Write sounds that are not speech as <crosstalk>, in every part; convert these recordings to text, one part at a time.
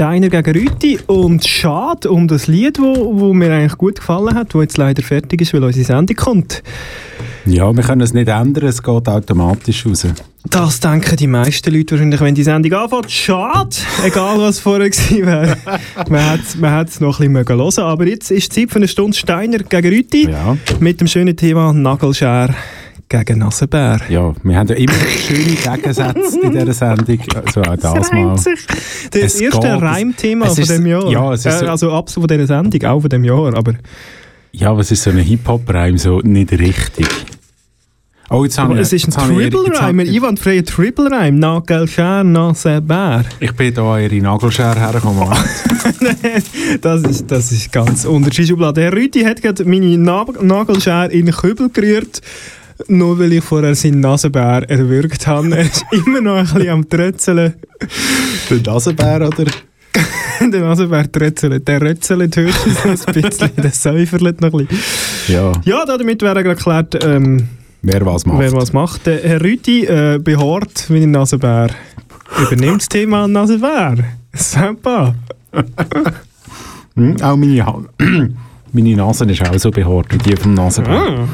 Steiner gegen Rüti und schade um das Lied, wo, wo mir eigentlich gut gefallen hat, wo jetzt leider fertig ist, weil unsere Sendung kommt. Ja, wir können es nicht ändern, es geht automatisch raus. Das denken die meisten Leute wahrscheinlich, wenn die Sendung anfängt. Schade, egal was vorher gewesen wäre. man hätte es noch ein bisschen hören aber jetzt ist Zeit für eine Stunde Steiner gegen Rüti Ja. mit dem schönen Thema Nagelschere gegen Nasenbär. Ja, wir haben ja immer schöne Gegensätze in dieser Sendung, also auch das mal. sich. Das Es erste geht- Reimthema es von dem Jahr. ja, es ist so- äh, also absolut von dieser Sendung, auch von dem Jahr. Aber Ja, was ist so ein Hip-Hop-Reim so nicht richtig? Oh, jetzt habe ich... es ist ein jetzt habe ich- Triple jetzt Rhyme, habe- ein einwandfreier Triple Rhyme. Nagelschere, Nasenbär. Ich bin hier an ihre Nagelschere hergekommen. <laughs> das, ist, das ist ganz unterschiedlich. Herr Rüti hat gerade meine Na Nagelschere in den Kübel gerührt. Nur weil ich vorher seinen Nasenbär erwürgt habe. Er ist <laughs> immer noch ein bisschen am Trötzeln. Der Nasenbär, oder? <laughs> Der Nasenbär trötzelt. Der rötzelt höchstens <laughs> ein bisschen. Der säuferlet noch ein bisschen. Ja, Ja, damit wäre geklärt, ähm, wer was macht. wer was macht. Der Herr Rüti äh, behaart wie ein Nasenbär. Übernimmt das Thema Nasenbär. Sympa. Hm, auch meine, ha <clears throat> meine Nase ist auch so behaart wie die vom Nasenbär. Ah.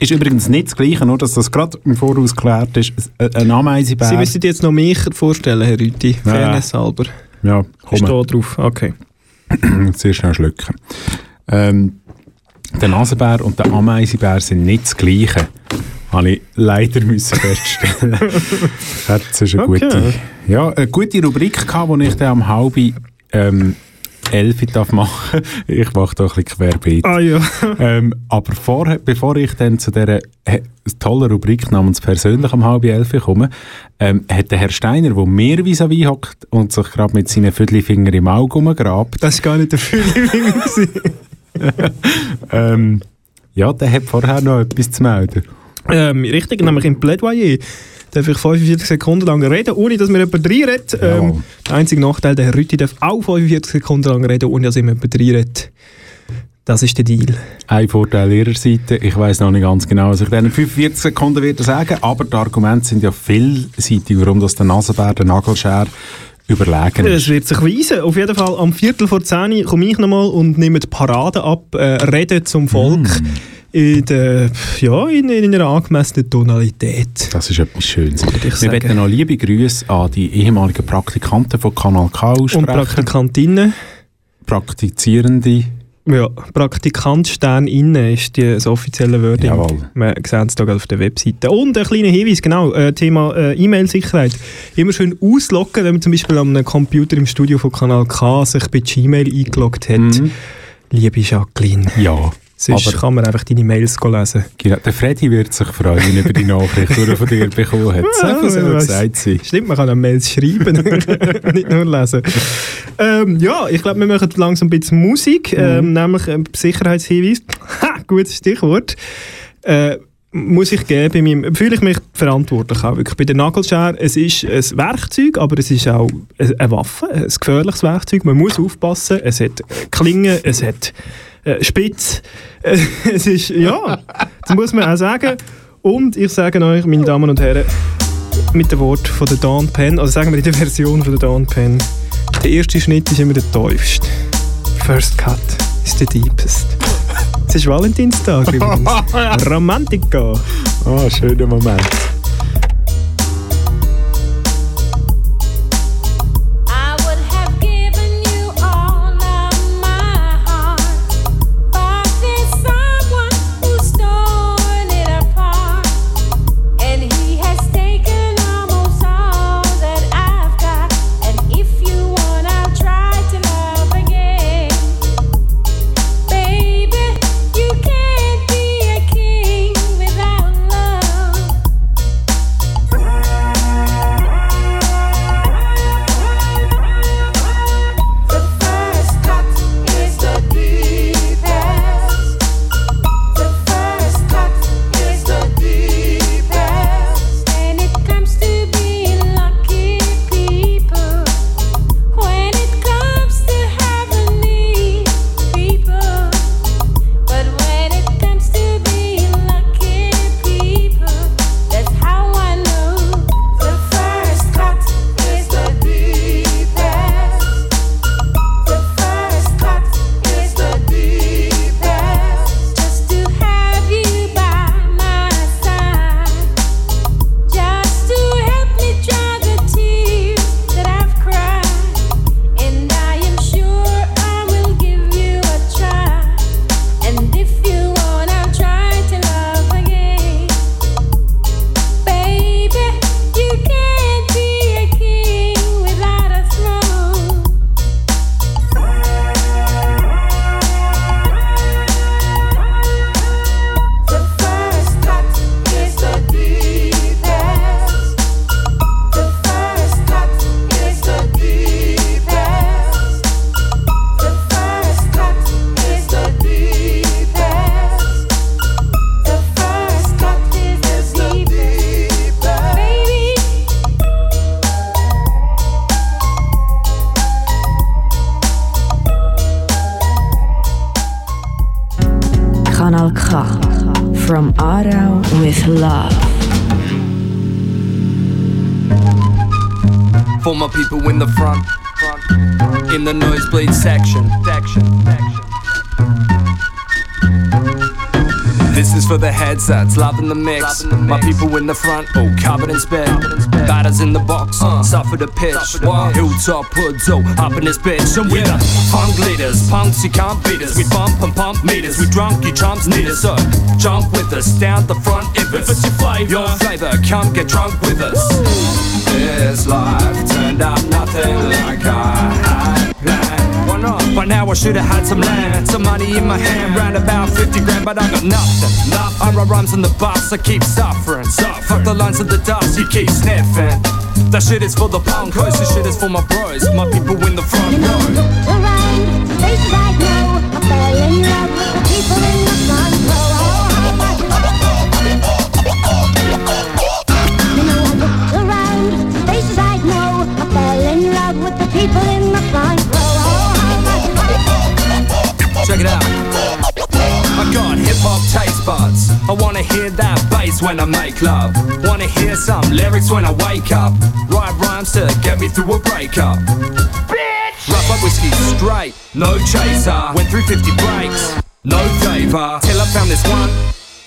Ist übrigens nicht das Gleiche, nur dass das gerade im Voraus geklärt ist. Ein Ameisenbär... Sie müssen jetzt noch mich vorstellen, Herr Rüti. Ja. Fairness halber. Ja, Ich komm. stehe drauf. Okay. <clears throat> Sehr schnell schlucken. Ähm, der Nasenbär und der Ameisenbär sind nicht das Gleiche. Habe ich leider müssen feststellen. <laughs> das ist eine Okay. gute, ja, eine gute Rubrik gehabt, die ich dann am halben ähm, elf darf machen. <laughs> Ich mache da ein bisschen querbeet. Ah ja. <laughs> ähm, aber vorher, bevor ich dann zu dieser äh, tollen Rubrik namens «Persönlich» am halb elf komme, ähm, hat der Herr Steiner, der mir vis-à-vis hockt und sich gerade mit seinen Viertelfinger im Auge rumgrabt, Das war gar nicht der Fühling. <laughs> ähm, ja, der hat vorher noch etwas zu melden. ähm, richtig, nämlich im Plädoyer. Darf ich 45 Sekunden lang reden, ohne dass mir jemand reinredet. Ähm, der einzige Nachteil, der Herr Rüti darf auch 45 Sekunden lang reden, ohne dass ihm jemand reinredet. Das ist der Deal. Ein Vorteil ihrer Seite, ich weiß noch nicht ganz genau, was ich in 45 Sekunden werde sagen, aber die Argumente sind ja vielseitig, warum das der Nasenbär, der Nagelschere überlegen ist. wird sich weisen. Auf jeden Fall am Viertel vor 10 Uhr komme ich nochmal und nehme die Parade ab, äh, rede zum Volk in, der, ja, in, in einer angemessenen Tonalität. Das ist etwas Schönes. Wir möchten noch liebe Grüße an die ehemaligen Praktikanten von Kanal K Und aussprechen. Praktikantinnen. Praktizierende. Ja, Praktikant Stern innen ist die, das offizielle Wording. Jawohl. Wir sehen es hier auf der Webseite. Und ein kleiner Hinweis, genau, äh, Thema äh, E-Mail-Sicherheit. Immer schön ausloggen, wenn man zum Beispiel an einem Computer im Studio von Kanal K sich bei Gmail eingeloggt hat. Mhm. Liebe Jacqueline, Ja. Sonst Aber kann man einfach deine Mails lesen. genau, der Freddy wird sich freuen über die Nachricht, die er von dir bekommen hat. So soll gesagt sein. Stimmt, man kann auch Mails schreiben, <laughs> nicht nur lesen. Ähm, ja, ich glaube, wir machen langsam ein bisschen Musik, ähm, nämlich ein Sicherheitshinweis. Ha, gutes Stichwort. Äh, muss ich geben, bei meinem, fühle ich mich verantwortlich auch wirklich. Bei der Nagelschere, es ist ein Werkzeug, aber es ist auch eine Waffe, ein gefährliches Werkzeug. Man muss aufpassen, es hat Klingen, es hat äh, Spitz. Äh, <laughs> es ist, ja, das muss man auch sagen. Und ich sage euch, meine Damen und Herren, mit dem Wort von der Dawn Pen, also sagen wir in der Version von der Dawn Pen, der erste Schnitt ist immer der tiefste. First Cut ist der deepest. Es ist Valentinstag übrigens. <laughs> Romantica. Ah, schöner Moment. The headsets, loving the mix. My people in the front, oh, covered in spit. Batters in the box, uh. suffer the pitch. Hilltop hoods, oh, up in this bitch. And we're the punk leaders, punks, you can't beat us. We bump and pump meters, we drunk, you chumps need us. So jump with us, down the front if it's your flavor. Your flavor, come get drunk with us. This life turned out nothing like I Why not? By now I should have had some land, some money in my hand, round about 50 grand, but I got nothing. Nothing. I write rhymes on the bus, I keep suffering. Fuck the lines of the dust, you keep sniffing. That shit is for the punkos, this shit is for my bros, my people in the front row. Check it out. I got hip hop taste buds. I wanna hear that bass when I make love. Wanna hear some lyrics when I wake up. Write rhymes to get me through a breakup. Bitch! Rough up whiskey straight, no chaser. Went through 50 breaks, no favor. Till I found this one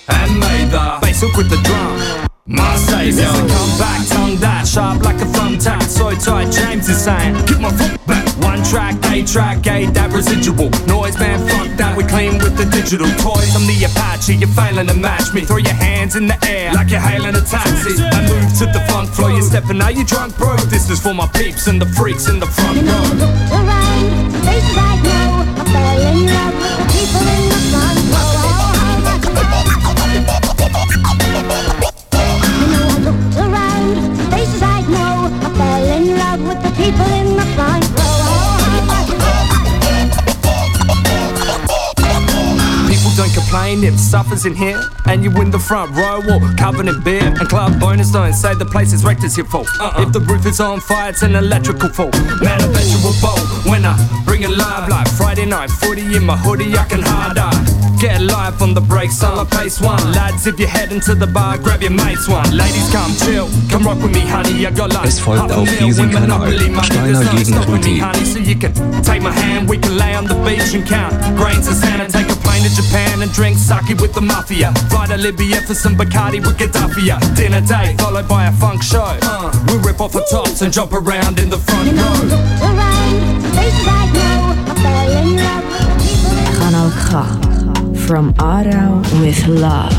and made the bass hook with the drum. My savior. Come back, tongue that sharp like a thumbtack. So tight, James is saying, get my foot back. One track, A track, A that residual noise, man. Fuck that, we clean with the digital toys. I'm the Apache, you're failing to match me. Throw your hands in the air like you're hailing a taxi. I move to the funk floor, you're stepping out, you drunk, bro. This is for my peeps and the freaks in the front You know, row. looked around, I know. I in love Complain if suffers in here and you in the front row or covered in beer and club bonus don't say the place is wrecked as your fault. If the roof is on fire, it's an electrical fault. Man, I bet you a bowl when I bring it live like Friday night footy in my hoodie. I can hard eye. Get live on the break, summer pace one. Lads, if you're heading to the bar, grab your mates one. Ladies, come chill, come rock with me, honey. I got like Es folgt auf diesem Kanal Steiner gegen Rüti. so you can take my hand. We can lay on the beach and count grains of sand and take a plane to Japan and drink sake with the mafia. Fly to Libya for some Bacardi with Gaddafi. Dinner date followed by a funk show. we rip off the tops and jump around in the front row. in in Kanal K. From Aarau with love.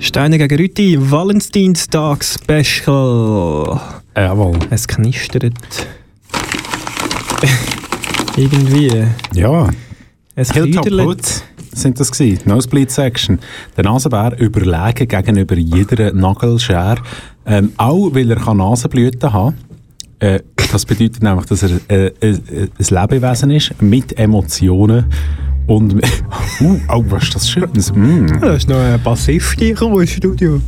Steine gegen Rüti, Valentinstag-Special. Jawohl. Es knistert. <laughs> Irgendwie. Ja, Es Hilltop knistert. Hoods sind das gewesen. Nosebleed Section. Der Nasenbär überlegen gegenüber jeder Nagelschere. Ähm, auch weil er kann Nasenblüten haben äh, Das bedeutet nämlich, dass er äh, äh, äh, ein Lebewesen ist mit Emotionen und <laughs> uh, oh, was ist das Schönes. Mm. Ja, Da ist noch ein Bassist gekommen ins Studio.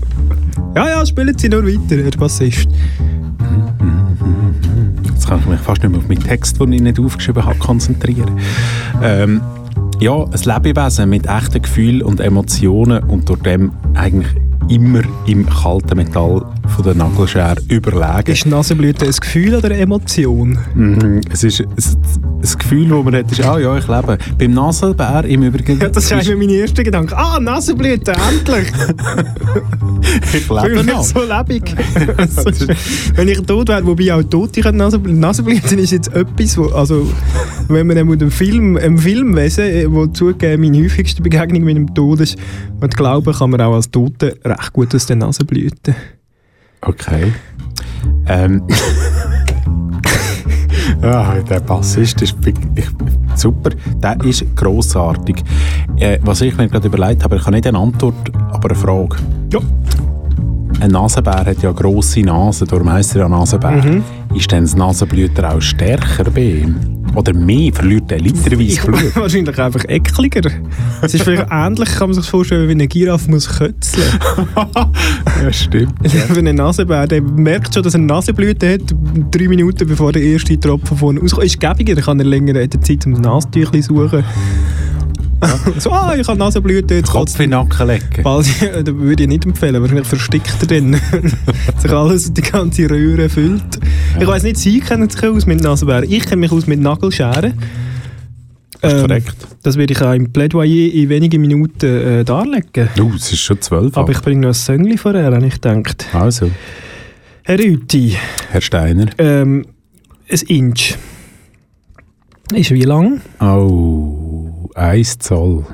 Ja, ja, spielen Sie nur weiter, Herr Bassist. Jetzt kann ich mich fast nicht mehr auf meinen Text, den ich nicht aufgeschrieben habe, konzentrieren. Ähm, ja, ein Lebewesen mit echten Gefühlen und Emotionen und durch dem eigentlich immer im kalten Metall von der Nagelschere überlegen. Ist Nasenblüte ein Gefühl oder eine Emotion? Mhm. Es ist ein, ein Gefühl, das man hat, ist, ah ja, ich lebe. Beim Nasenbär im Übrigen, Ja, das ist mein erster Gedanke. Ah, Nasenblüte, endlich! <laughs> ich lebe noch. so lebendig. <laughs> <laughs> wenn ich tot wäre, wobei auch Tote können Nasenblüten. Nasenblüten ist jetzt etwas, wo, also, wenn man einem Film, einem Filmwesen, äh, wo zugegeben meine häufigste Begegnung mit dem Tod ist, und glauben kann man auch als Tote recht gut aus den Nasenblüten. Okay. Ähm. <laughs> ja, der Bassist ist super. Der ist grossartig. Äh, was ich mir gerade überlegt habe, ich habe nicht eine Antwort, aber eine Frage. Ja. ein Nasenbär hat ja grosse Nase, darum heisst er ja Nasenbär. Mhm. Ist dann das Nasenblüter auch stärker bei ihm? Oder mehr? Verliert er literweise Ich Blut? wahrscheinlich einfach ekliger. Es ist vielleicht ähnlich, kann man sich vorstellen, wie eine Giraffe muss kötzeln. <laughs> ja, stimmt. Für einen Nasenbär, der merkt schon, dass er eine Nasenblüte hat, drei Minuten bevor der erste Tropfen von rauskommt. Ist gäbiger, dann kann er länger Zeit um das Nasentüchli suchen. so, ah, ich habe Nasenblüte, jetzt Kopf in den Nacken legen. Bald, <laughs> das würde ich nicht empfehlen, wahrscheinlich verstickt er dann. <laughs> sich alles, die ganze Röhre füllt. Ich weiss nicht, Sie kennen sich aus mit Nasenbären. Ich kenne mich aus mit Nagelscheren. Das ist Ähm, korrekt. Das werde ich auch im Plädoyer in wenigen Minuten äh, darlegen. Uh, es ist schon zwölf. Aber ich bringe noch ein Söngli vorher, habe ich gedacht. Also, Herr Rüti, Herr Steiner. ähm, ein Inch. Ist wie lang? Oh, 1 Zoll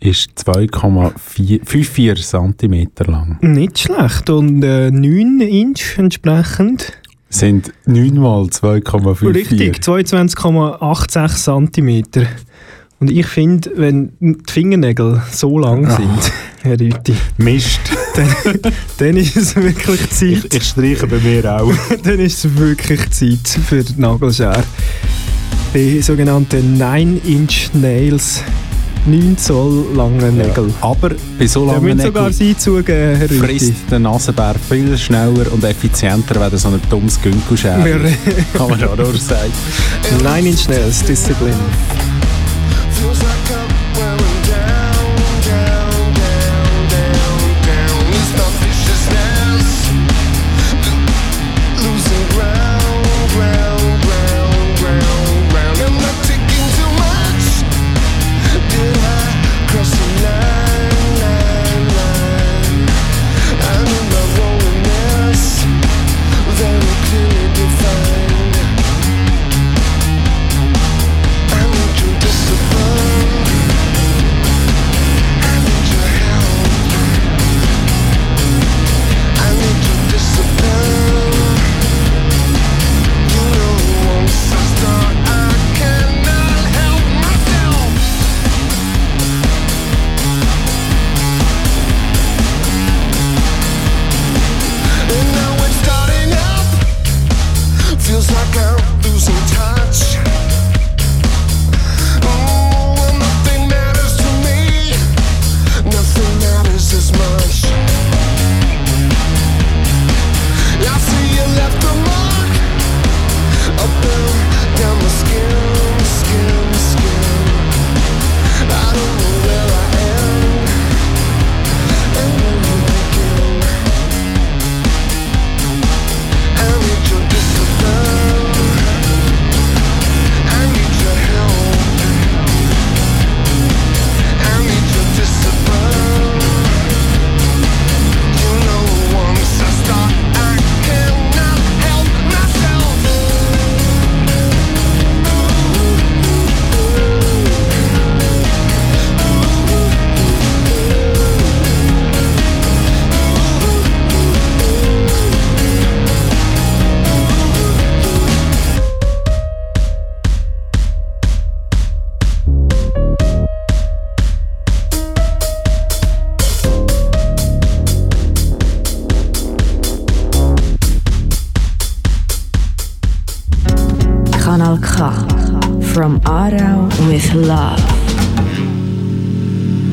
ist 2,54 cm lang. Nicht schlecht. Und äh, 9 Inch entsprechend. Sind 9 mal 2,54. Richtig, 22,86 cm. Und ich finde, wenn die Fingernägel so lang Ah. sind, Herr Rüti, Mist. dann, dann ist es wirklich Zeit. ich streiche bei mir auch. <laughs> dann ist es wirklich Zeit für die Nagelschere. Die sogenannten 9-Inch-Nails. 9 Zoll lange Nägel. Aber bei so Ja, langen müssen sogar Nägeln Sie zugeben, Herr Rüti. frisst der Nasenbär viel schneller und effizienter, wenn er so ein dummes Günkelschere Kann man auch nur sagen. 9-Inch-Nails, Disziplin.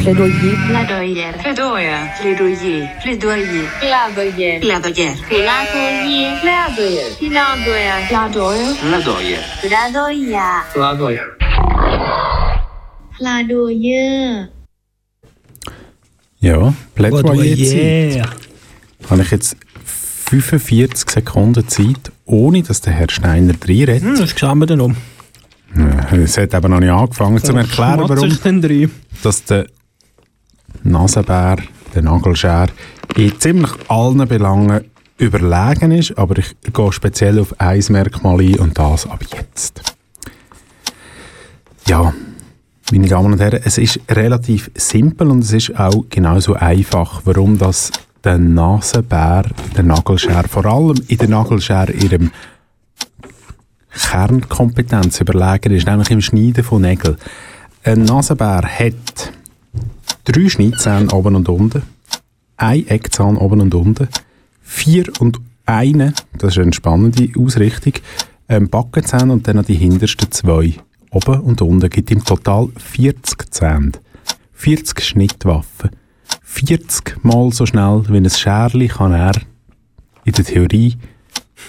Plädoyer. Plädoyer. Plädoyer. Plädoyer. Plädoyer. Plädoyer. Plädoyer. Plädoyer. Plädoyer. Plädoyer. Plädoyer. Plädoyer. Plädoyer. Ja, Plädoyer-Zeit. Habe ich jetzt 45 Sekunden Zeit, ohne dass der Herr Steiner reinredet. Hm, das schauen wir dann um. Es hat eben noch nicht angefangen, zum erklären, warum dass der Nasenbär, der Nagelschär, in ziemlich allen Belangen überlegen ist, aber ich gehe speziell auf ein Merkmal ein und das ab jetzt. Ja, meine Damen und Herren, es ist relativ simpel und es ist auch genauso einfach, warum das der Nasenbär, der Nagelschär, vor allem in der Nagelschär ihrem Kernkompetenz überlegen ist, nämlich im Schneiden von Nägeln. Ein Nasenbär hat drei Schneidzähne oben und unten, ein Eckzahn oben und unten, vier und eine, das ist eine spannende Ausrichtung, ähm, Backenzähne und dann noch die hintersten zwei. Oben und unten gibt im Total 40 Zähne. 40 Schnittwaffen. 40 Mal so schnell wie ein Scherli kann er in der Theorie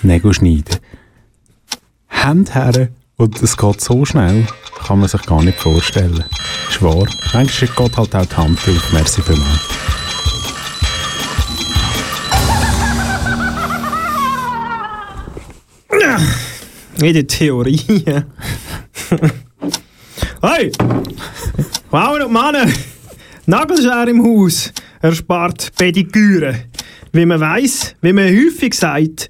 Nägel schneiden. Hand und es geht so schnell, kann man sich gar nicht vorstellen. Ist wahr. Manchmal geht halt auch die Hand drauf. Merci vielmals. In der Theorie. hey! Frauen und Männer! Nagelschere im Haus erspart Pediküre. Wie man weiß, wie man häufig sagt,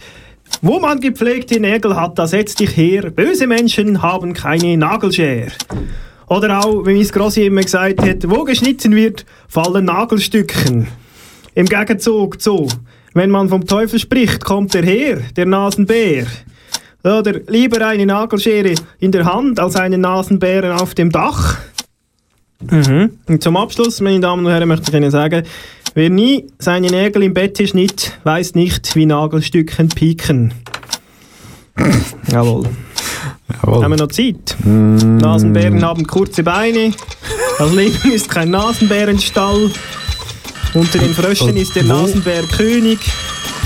wo man gepflegte Nägel hat, da setz dich her. Böse Menschen haben keine Nagelschere. Oder auch, wie mein Grossi immer gesagt hat, wo geschnitten wird, fallen Nagelstücken. Im Gegenzug zu, wenn man vom Teufel spricht, kommt er her, der Nasenbär. Oder lieber eine Nagelschere in der Hand als einen Nasenbären auf dem Dach. Mhm. Und zum Abschluss, meine Damen und Herren, möchte ich Ihnen sagen, wer nie seine Nägel im Bett schnitt, weiß nicht, wie Nagelstücken pieken. <laughs> Jawohl. Haben wir noch Zeit? Nasenbären haben kurze Beine. Das Leben ist kein Nasenbärenstall. Unter den Fröschen Und ist der Nasenbär König.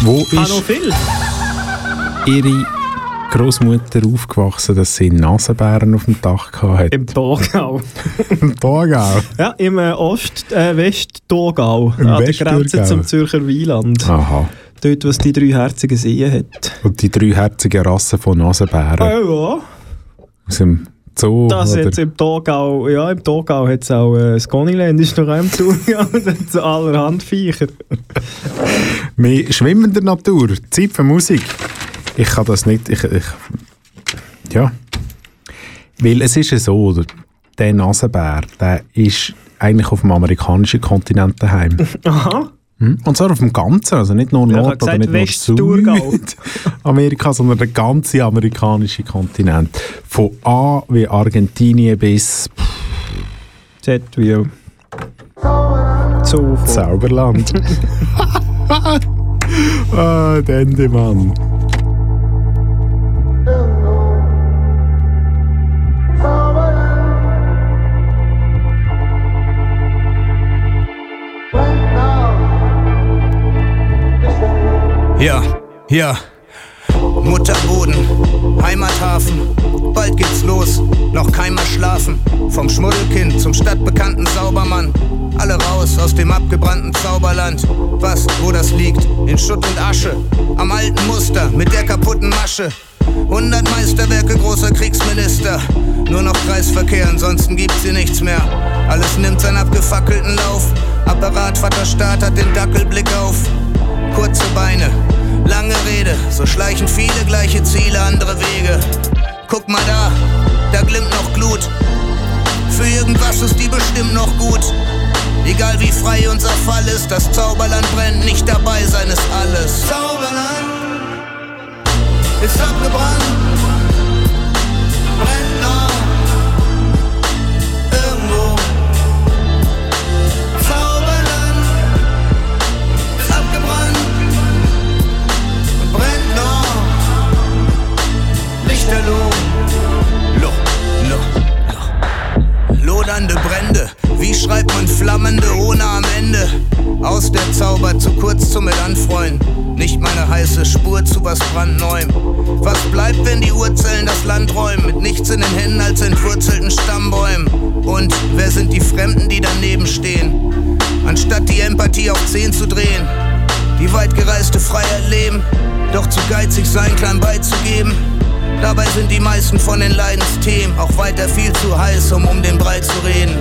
Wo ist noch viel. Ihre Großmutter aufgewachsen, dass sie Nasenbären auf dem Dach hatte? Im Thurgau. <laughs> Im Thurgau. Ja, im äh, Ost-, äh. Im An der. Grenze zum Zürcher Wieland. Aha. Dort, was die dreiherzigen Seen hat. Und die dreiherzigen Rassen von Nasenbären Ah, ja. aus dem Zoo? Das oder? jetzt im Thurgau, ja, im Thurgau hat es auch, äh, das Goniland ist noch im hat es allerhand Viecher. Wir schwimmen in der Natur. Zeit für Musik. Ich kann das nicht. Ich, ich, ja. Weil es ist ja so, oder? Der Nasenbär, der ist eigentlich auf dem amerikanischen Kontinent daheim. <laughs> Aha. Hm? Und zwar auf dem Ganzen, also nicht nur Nord- oder nicht nur West-Thurgau. <laughs> Amerika, sondern der ganze amerikanische Kontinent. Von A wie Argentinien bis Z wie. Zauberland. <laughs> ah, Dendemann. Ja, ja. Mutterboden, Heimathafen, bald geht's los, noch kein Mal schlafen. Vom Schmuddelkind zum stadtbekannten Saubermann. Alle raus aus dem abgebrannten Zauberland. Was, wo das liegt? In Schutt und Asche. Am alten Muster mit der kaputten Masche. 100 Meisterwerke großer Kriegsminister. Nur noch Kreisverkehr, ansonsten gibt's hier nichts mehr. Alles nimmt seinen abgefackelten Lauf. Apparat, Vater Staat hat den Dackelblick auf. Kurze Beine, lange Rede, so schleichen viele gleiche Ziele, andere Wege. Guck mal da, da glimmt noch Glut. Für irgendwas ist die bestimmt noch gut. Egal wie frei unser Fall ist, das Zauberland brennt, nicht dabei sein ist alles. Zauberland ist abgebrannt, brennt Lichterloh, Loch, Loch, Loch. Lodernde Brände, wie schreibt man flammende ohne am Ende? Aus der Zauber zu kurz zum mit anfreuen. Nicht meine heiße Spur zu was brandneuem. Was bleibt, wenn die Urzellen das Land räumen? Mit nichts in den Händen als entwurzelten Stammbäumen. Und wer sind die Fremden, die daneben stehen? Anstatt die Empathie auf 10 zu drehen. Die weit gereiste Freiheit leben, doch zu geizig sein, klein beizugeben. Dabei sind die meisten von den Leidensthemen auch weiter viel zu heiß, um um den Brei zu reden.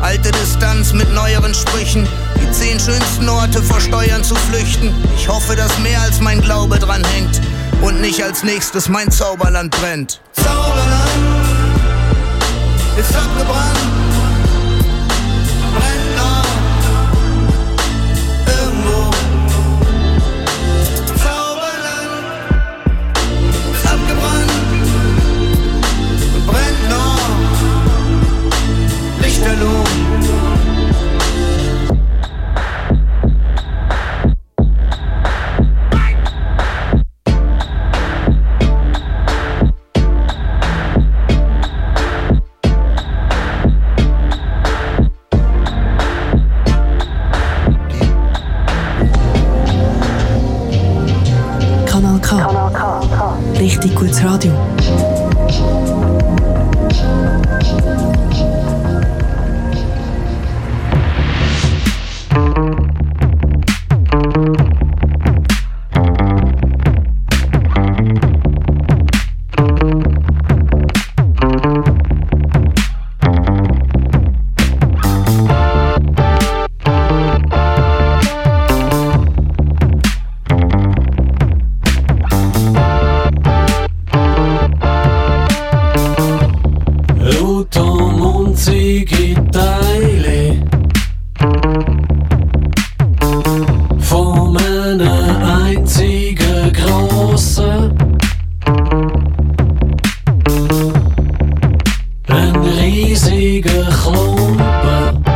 Alte Distanz mit neueren Sprüchen, die zehn schönsten Orte vor Steuern zu flüchten. Ich hoffe, dass mehr als mein Glaube dran hängt und nicht als nächstes mein Zauberland brennt. Zauberland ist abgebrannt, Ein riesiger Klumpen.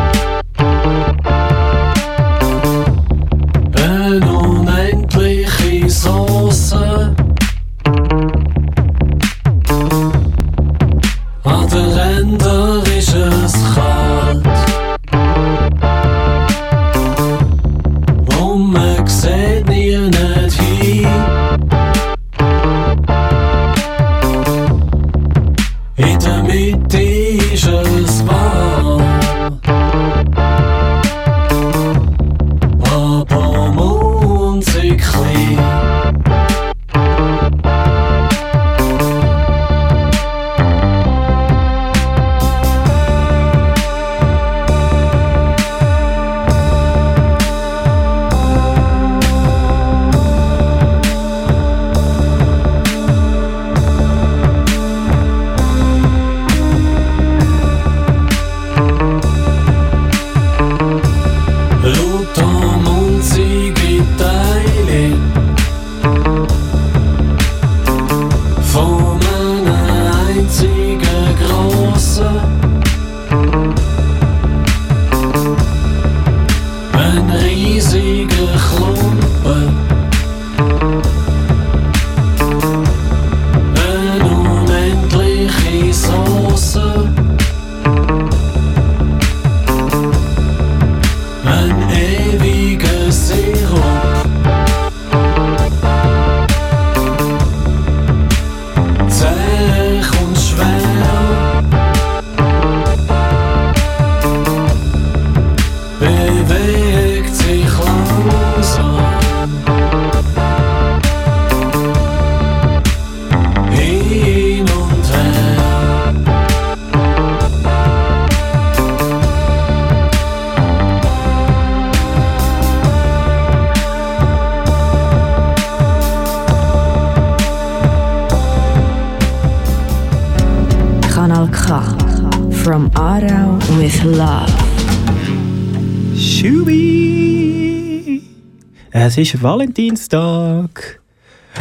Es ist Valentinstag.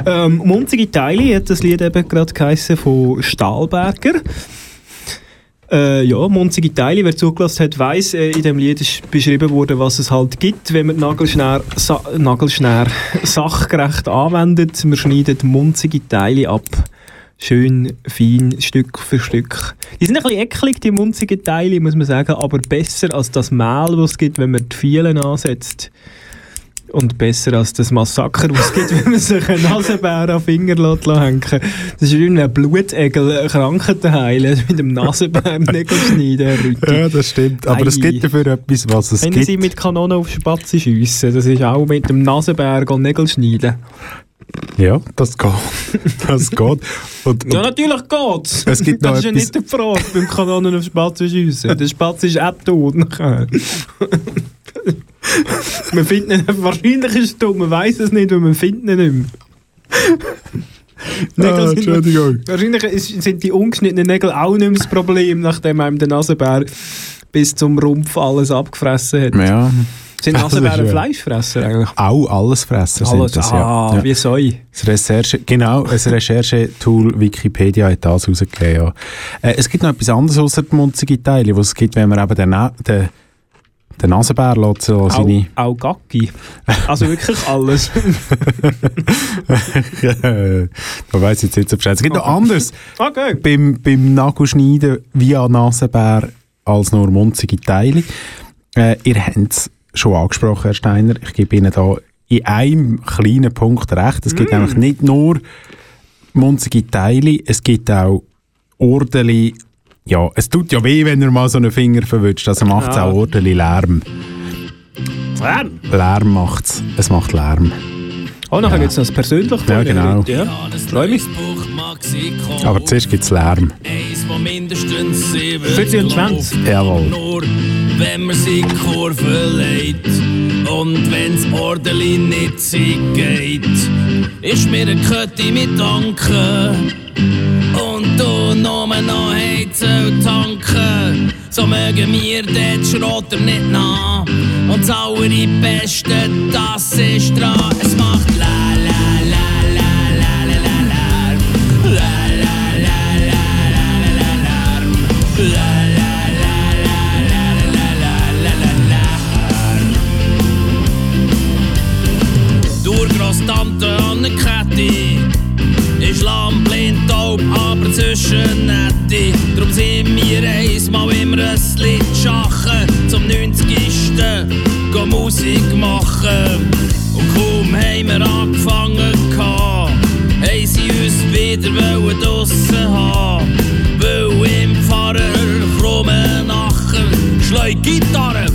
Ähm, Munzige Teile hat das Lied eben gerade von Stahlberger. Äh, ja, Munzige Teile, wer zugelassen hat, weiss, äh, in dem Lied ist beschrieben worden, was es halt gibt, wenn man Nagelschnär, Sa Nagelschnär sachgerecht anwendet. Man schneidet munzige Teile ab. Schön, fein, Stück für Stück. Die sind ein bisschen eklig, die munzigen Teile, muss man sagen, aber besser als das Mehl, das es gibt, wenn man die Fielen ansetzt. Und besser als das Massaker, <laughs> es gibt, wenn man sich einen Nasenbär an Finger hängen Das ist wie ein Blutegel, Krankheiten heilen, <laughs> mit dem Nasenbär Nägel schneiden. Ja, das stimmt. Aber es Ei. gibt dafür etwas, was es Wenn gibt. sie mit Kanonen auf Spatzen schiessen, das ist auch mit dem Nasenbär Nägel schneiden. Ja, das geht. <laughs> Das geht. Und, Ja, und natürlich geht's. Es gibt das ist ja nicht die Frage beim Kanonen auf Spatzen schiessen. Der Spatz ist auch tot. Man findet ihn, wahrscheinlich ist es dumm, man weiß es nicht, weil man findet ihn nicht mehr. Ah, sind- Entschuldigung. Wahrscheinlich ist, sind die ungeschnittenen Nägel auch nicht mehr das Problem, nachdem einem der Nasenbär bis zum Rumpf alles abgefressen hat. ja, Sind Nasenbären Fleischfresser eigentlich? auch Allesfresser Alles, sind das, ah, ja. ja. wie Säu. Das Recherche, genau, ein Recherchetool Wikipedia hat das rausgegeben, ja. Äh, es gibt noch etwas anderes außer die munzige Teile, was es gibt, wenn man eben den, den, den Nasenbär lässt, so Auch, seine... auch Gacki. Also wirklich alles. <laughs> Man weiß jetzt nicht so Bescheid. Es gibt noch anderes. Okay. beim, beim Nagelschneiden via Nasenbär als nur munzige Teile. Äh, ihr habt es schon angesprochen, Herr Steiner. Ich gebe Ihnen da in einem kleinen Punkt recht. Es gibt Mm. nämlich nicht nur munzige Teile, es gibt auch ordentlich. Ja, es tut ja weh, wenn ihr mal so einen Finger verwünscht. Also macht es Ja. auch ordentlich Lärm. Lärm. Lärm macht es. Es macht Lärm. Oh, nachher gibt es noch das Persönliche. Ja, genau. Ja, freue mich. Aber zuerst gibt es Lärm. Eins, wo mindestens sieben 40 und 20. Jawohl. Nur wenn man sie Kurve legt und wenn's ordentlich nicht sie geht, ist mir eine Kette mit Danken und du nur noch Benzin tanken. So mögen wir den Schrotter nicht nach. Und das allerbeste, das ist dran. Es macht la Musik machen. Und kaum haben wir angefangen, haben sie uns wieder draussen haben. Weil im Pfarrer krummen Nacher schlägt Gitarre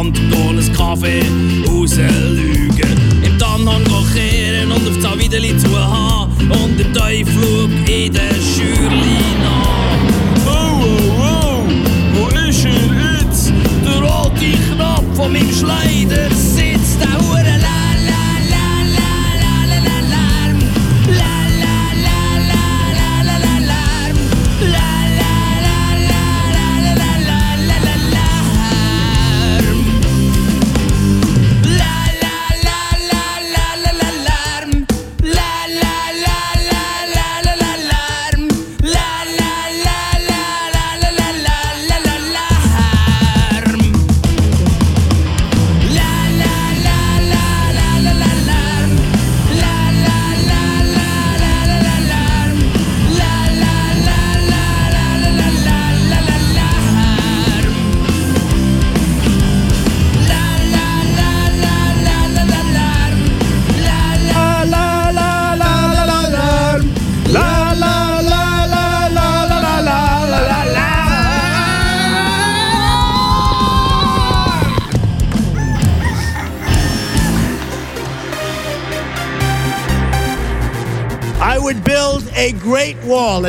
Und ohne Kaffee, raus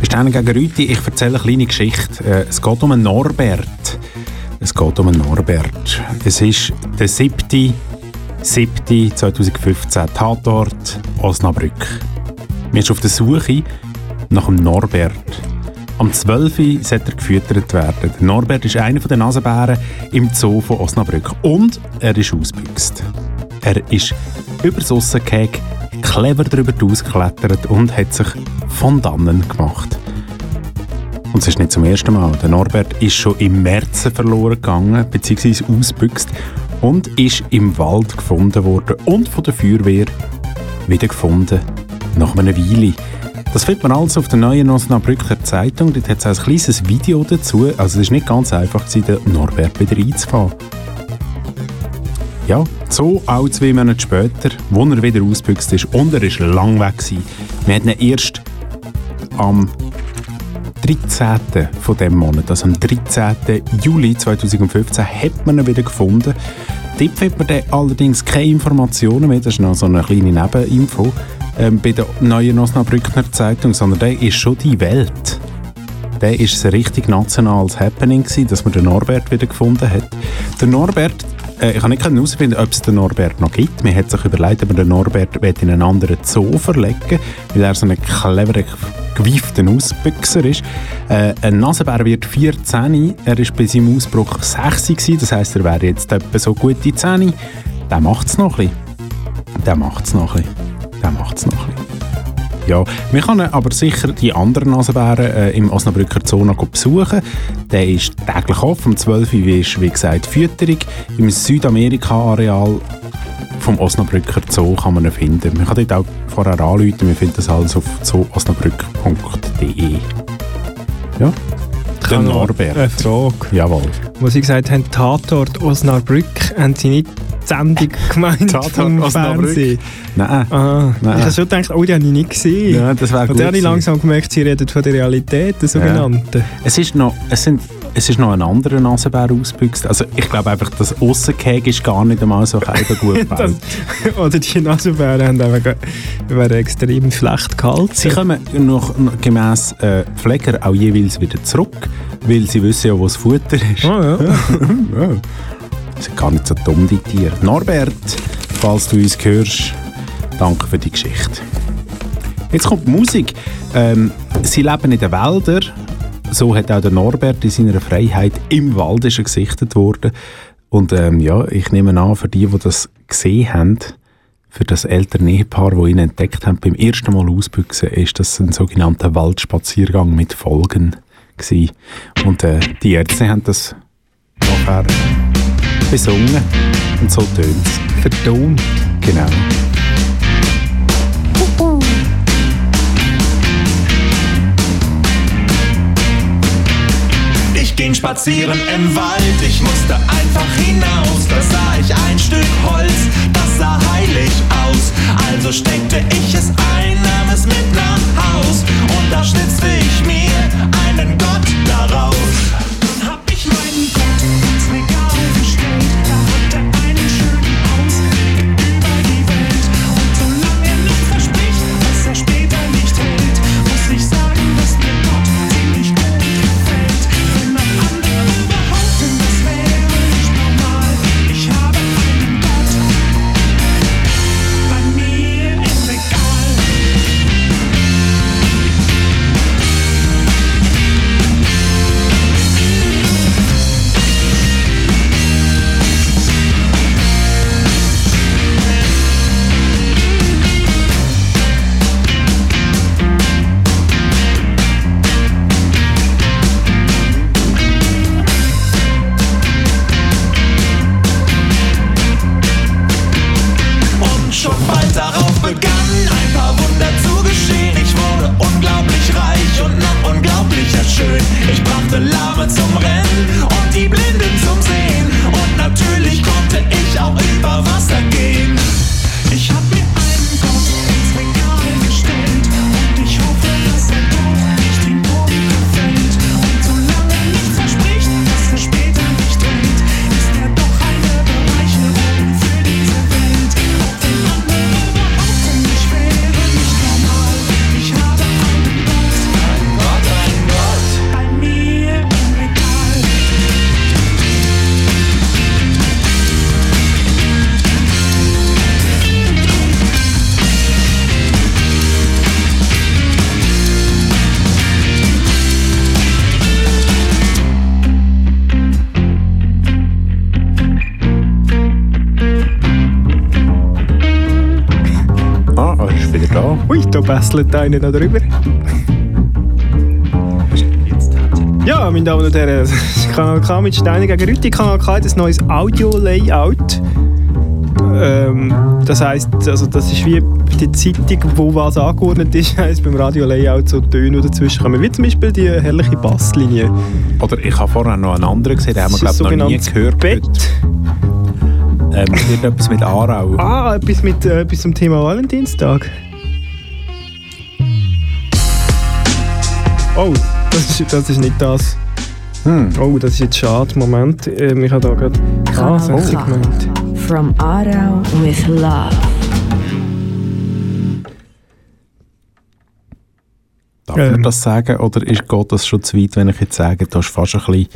Bestehen gegen Rüti, ich erzähle eine kleine Geschichte. Äh, Es geht um einen Norbert. Es geht um einen Norbert. Es ist der 7. 7. 2015, Tatort Osnabrück. Wir sind auf der Suche nach dem Norbert. Am 12. Uhr sollte er gefüttert werden. Der Norbert ist einer der Nasenbären im Zoo von Osnabrück. Und er ist ausgebüxt. Er ist über das Aussengehege clever darüber ausgeklettert und hat sich von dannen gemacht. Und es ist nicht zum ersten Mal. Der Norbert ist schon im März verloren gegangen, beziehungsweise ausgebüxt und ist im Wald gefunden worden und von der Feuerwehr wieder gefunden, nach einer Weile. Das findet man alles auf der neuen Osnabrücker Zeitung. Dort hat es ein kleines Video dazu. Also es ist nicht ganz einfach, den Norbert wieder einzufahren. Ja, so auch zwei Monate später, wo er wieder ausgebüxt ist und er ist lang weg gewesen. Wir hatten ihn erst am 13. von dem Monat, also am 13. Juli 2015, hat man ihn wieder gefunden. Dort findet man allerdings keine Informationen mehr, das ist noch so eine kleine Nebeninfo ähm, bei der neuen Osnabrücker Zeitung, sondern der ist schon die Welt. Der ist ein richtig nationales Happening gewesen, dass man den Norbert wieder gefunden hat. Der Norbert, äh, ich kann nicht herausfinden, ob es den Norbert noch gibt. Man hat sich überlegt, ob den Norbert in einen anderen Zoo verlegen weil er so ein cleverer, gewiefter Ausbüchser ist. Äh, ein Nasenbär wird 14, er war bei seinem Ausbruch 6 gewesen, das heisst, er wäre jetzt etwa so gute 10. Der macht es noch ein bisschen. Der macht es noch ein bisschen. Der macht es noch ein bisschen. Ja, man kann aber sicher die anderen Nasenbären äh, im Osnabrücker Zoo noch besuchen. Der ist täglich offen. Um 12 Uhr ist, wie gesagt, Fütterung. Im Südamerika-Areal vom Osnabrücker Zoo kann man ihn finden. Man kann dort auch vorher anrufen. Wir finden das alles auf zooosnabrück.de. Ja, der Norbert. Eine Frage. Jawohl. Wo Sie gesagt haben, Tatort Osnabrück, haben Sie nicht Sendung <laughs> gemeint vom? Fernsehen? Nein. Ah, Nein. Ich habe schon gedacht, oh, die habe ich nicht gesehen. Ja, das wäre Und gut dann habe ich langsam gemerkt, Sie reden von der Realität, der sogenannten. Es ist noch, es sind, es ist noch ein anderer Nasenbär ausgebüxt. Also ich glaube einfach, das Aussengehege ist gar nicht einmal so gut gebaut. <laughs> Das, oder die Nasenbären haben einfach werden extrem schlecht gehalten. Sie kommen noch, gemäss äh, Pfleger auch jeweils wieder zurück, weil sie wissen ja, wo das Futter ist. Ja. <laughs> ja. Sind gar nicht so dumm, die Tiere. Norbert, falls du uns hörst, danke für die Geschichte. Jetzt kommt die Musik. Ähm, sie leben in den Wäldern. So hat auch der Norbert in seiner Freiheit im Wald ist gesichtet worden. Und ähm, ja, ich nehme an, für die, die das gesehen haben, für das ältere Ehepaar, das ihn entdeckt haben, beim ersten Mal ausbüchsen, ist das ein sogenannter Waldspaziergang mit Folgen gewesen. Und äh, die Ärzte haben das nachher besungen und so tönt es. Vertont. Genau. Ich ging spazieren im Wald, ich musste einfach hinaus. Da sah ich ein Stück Holz, das sah heilig aus. Also steckte ich Da bässelt einer noch drüber. Ja, meine Damen und Herren, das ist Kanal K mit Steine gegen Rütti. Kanal K hat ein neues Audio-Layout. Ähm, das heisst, also das ist wie die Zeitung, wo was angeordnet ist, <laughs> heisst beim Radio-Layout so Töne, dazwischen kommen. Wie zum Beispiel die herrliche Basslinie. Oder ich habe vorher noch einen anderen gesehen, den haben wir glaube ich noch nie gehört. Bett. Ähm, wird etwas mit Aarau. Ah, etwas, mit, äh, etwas zum Thema Valentinstag. Oh, das ist, das ist nicht das. Oh, das ist jetzt schade. Moment, ähm, ich habe da gerade... Ah, Kanal 60 K. gemeint. From Aarau with love. Darf Ähm. man das sagen oder ist, geht das schon zu weit, wenn ich jetzt sage, da ist fast ein bisschen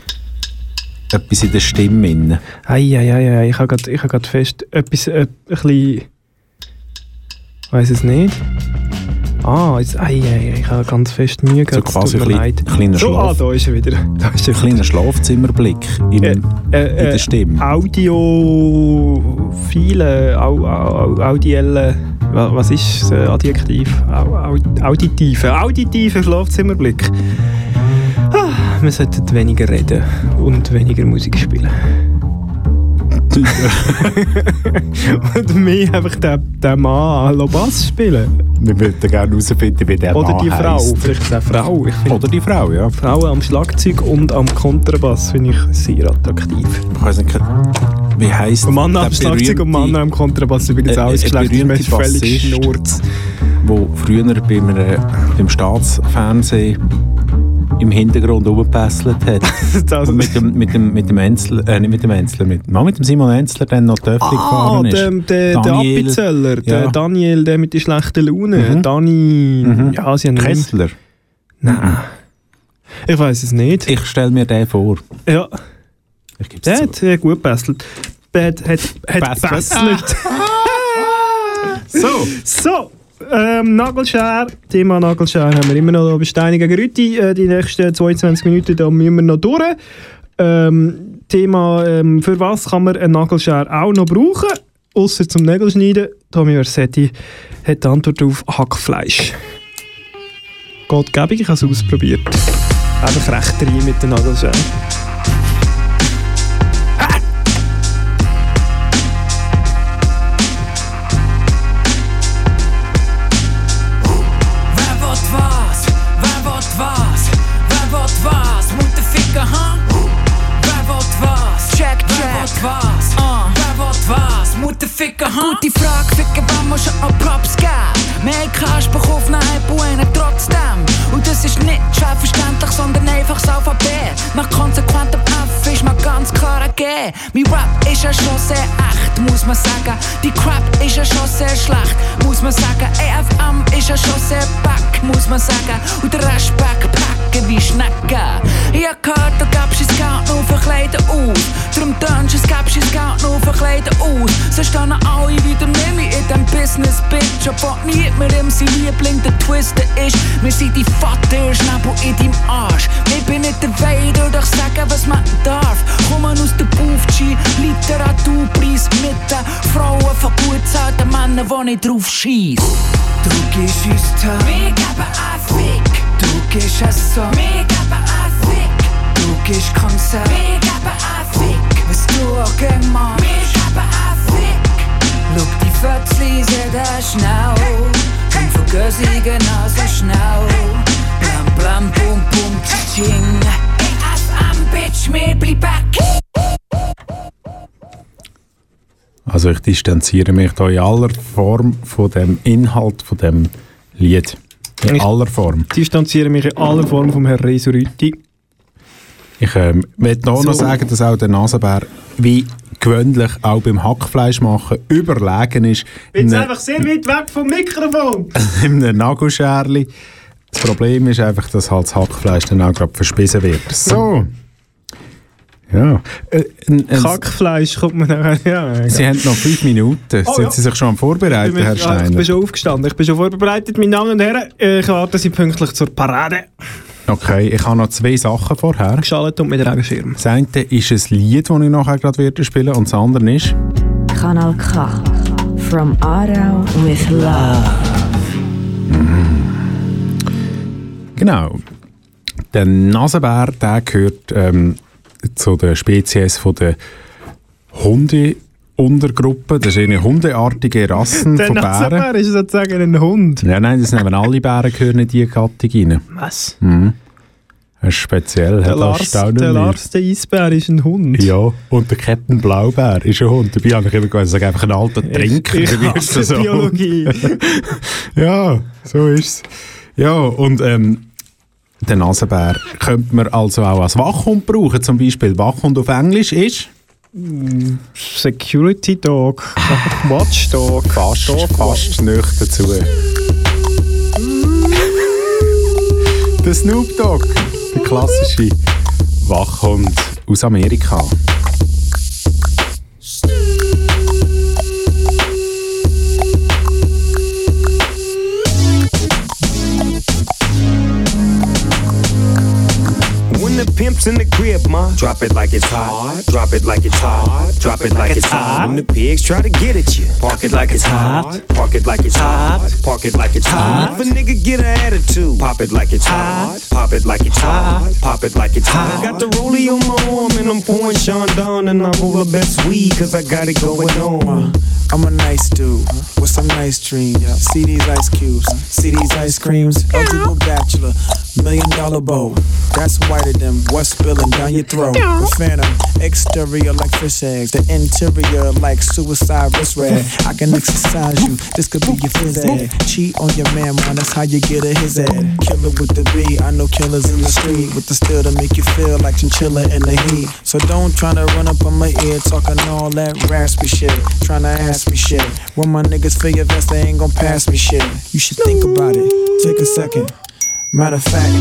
etwas in der Stimme drin? Eieiei, ich habe gerade ich hab fest etwas, äh, ein bisschen... Ich weiss es nicht. Ah, jetzt, eieiei, ich habe ganz fest Mühe So gehabt. es quasi tut ein mir leid. kleiner so, ah, Schlaf. da ist er wieder. Da ist er Ein kleiner Schlafzimmerblick in, Äh, in äh, der Stimme. Audio, viele, au, au, audielle Wa- Was ist das äh, Adjektiv? Au, au, auditive. Auditive Schlafzimmerblick. Ah, wir sollten weniger reden und weniger Musik spielen. <laughs> und mehr einfach den, den Mann an Bass spielen. Wir würden gerne herausfinden, wie der Oder Mann die Frau. heisst. Vielleicht ist eine Frau. Oder die Frau, ja. Frauen am Schlagzeug und am Kontrabass finde ich sehr attraktiv. Ich weiss nicht, wie heisst Und Mann am Schlagzeug und Mann am Kontrabass übrigens Äh. Das äh, Geschlecht ist mir berühmte völlig schnurz. wo früher beim, äh, beim Staatsfernsehen im Hintergrund rumgepesselt hat. <laughs> Und mit dem, mit dem, mit dem Enzler, äh, nicht mit dem Enzler, mit, mal mit dem Simon Enzler dann noch Töffel Ah, gefahren ist. der, der, der Daniel- Appenzeller, der Ja. Daniel, der mit der schlechten Laune. Mhm. Dani. Mhm. Ja, sie haben Kessler. Nein. Ich weiß es nicht. Ich stelle mir den vor. Ja. Ich geb's Der zu. hat äh, gut gebesselt. Der hat, hat, gebesselt. <laughs> <laughs> so. So. Ähm, Nagelschere, Thema Nagelschere haben wir immer noch bei Steine gegen. Äh, die nächsten 22 Minuten da müssen wir noch durch. Ähm, Thema, ähm, für was kann man eine Nagelschere auch noch brauchen? Außer zum Nägelschneiden. Tommy Versetti hat die Antwort auf Hackfleisch. Geht gäbig, ich habe es ausprobiert. Einfach recht rein mit der Nagelschere. Mutterficker, ha? Gute Frage, ficken, wenn man schon an Props geben. Keinen Anspruch auf eine Buene trotzdem. Und das ist nicht selbstverständlich, sondern einfach das Alphabet. Nach konsequentem F ist mal ganz klar ein. Mein Rap ist ja schon sehr echt, muss man sagen. Die Crap ist sehr schlecht, muss man sagen. EFM ist sehr back, muss man sagen. Und der Rest backpacken wie Schnecken. Ich hab gehört, du gibst das Geld nur für Kleider aus. Darum tönst es gibst das Geld nur für Kleider aus. So stehen alle wieder nicht mehr in dem Business, Bitch. Obwohl niemand im sein Liebling der Twister ist. Wir sind die Vater, Schnabel in deinem Arsch. Ich bin nicht der Vader, doch sagen, was man darf. Kommen aus der Buffschi, Literaturpreis den Frauen von gut zahlten Männern, die nicht drauf schieß. Du gehst uns Tag. Wir geben einen Fick. Du gehst es so. Wir geben einen Fick. Du gehst Konzert. Wir geben einen Fick. Was du auch machst. Wir geben einen Fick. Schau die Fötzli sehr schnell. Und vergiss sie genauso schnell. Blam blam bum bum tsching. EFM Bitch, wir bleiben Also ich distanziere mich da in aller Form von dem Inhalt von dem Lied. In Ich- aller Form. distanziere mich in aller Form vom Herrn Resurüti. Ich ähm, möchte auch noch So. sagen, dass auch der Nasenbär wie gewöhnlich auch beim Hackfleisch machen überlegen ist Bin in jetzt einem- einfach sehr weit weg vom Mikrofon. <laughs> in einem Nagelscherli. Das Problem ist einfach, dass halt das Hackfleisch dann auch gerade verspissen wird. So. Ja. Äh, ein- ein- Kackfleisch kommt man nachher. Ja, Sie haben noch fünf Minuten. Oh, Sind ja. Sie sich schon am Vorbereiten, ich, Herr bin, ja, ich Steiner? bin schon aufgestanden. Ich bin schon vorbereitet, meine Damen und Herren. Äh, Ich warte Sie pünktlich zur Parade. Okay, ich habe noch zwei Sachen vorher. Geschaltet und mit Regenschirm. Das eine ist ein Lied, das ich nachher gerade werde spielen und das andere ist... Kanal K. From Aarau with Love. Genau. Der Nasenbär, der gehört ähm, zu der Spezies von der Hunde-Untergruppe. Das ist eine hundeartige Rassen <laughs> Der von Bären. Nasenbär ist sozusagen ein Hund. Ja, nein, das nehmen alle Bären gehören in diese Gattung rein. Was? Mhm. Das ist speziell. Der Lars, der. Lars, der Eisbär, ist ein Hund. Ja, und der Captain Blaubär ist ein Hund. Dabei habe ich immer gesagt, sag einfach ein alter Trinker. Ich, ich hasse so? Biologie. <laughs> Ja, so ist es. Ja, und ähm, den Nasenbär könnte man also auch als Wachhund brauchen. Zum Beispiel Wachhund auf Englisch ist... Security Dog. Watchdog. Fast, Dog fast nicht dazu. Der Snoop Dogg, der klassische Wachhund aus Amerika. When the pimp pimp's in the crib, ma. Drop it like it's hot. Drop it like it's hot. Drop it like it's hot. When the pigs try to get at you, park it like it's hot. Park it like it's hot. Park it like it's hot. If a nigga get an attitude, pop it like it's hot. Pop it like it's hot. Pop it like it's hot. Got the rollie on my arm and I'm pouring Sean Don and I'm all the best weed cause I got it going on. I'm a nice dude with some nice dreams. See these ice cubes, see these ice creams. Eligible bachelor, million dollar bow. That's whiter than what's spilling down your throat. The phantom, exterior like fish eggs, the interior like suicide wrist rag. I can exercise you, this could be your phys ed. Cheat on your man, man, that's how you get a his ed. Killer with the B, I know killers in the street with the steel to make you feel like chinchilla in the heat. So don't try to run up on my ear talking all that raspy shit, trying to ask me shit. When my niggas feel your vest, they ain't gon' pass me shit. You should think about it, take a second. Matter of fact,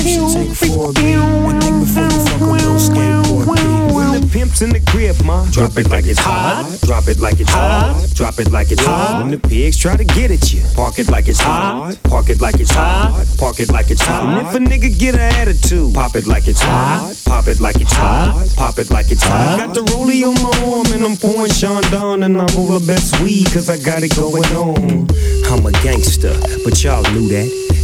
you should take 4B and think before you fuck a little skateboard B. When the pimp's in the crib, ma. Drop it like it's hot. Drop it like it's hot. Drop it like it's hot. When the pigs try to get at you, park it like it's hot. Park it like it's hot. Park it like it's hot. And if a nigga get an attitude, pop it like it's hot. Pop it like it's hot. Pop it like it's hot. Got the rollie on my arm and I'm pouring Sean Don and I'm all the best weed cause I got it going on. I'm a gangster, but y'all knew that.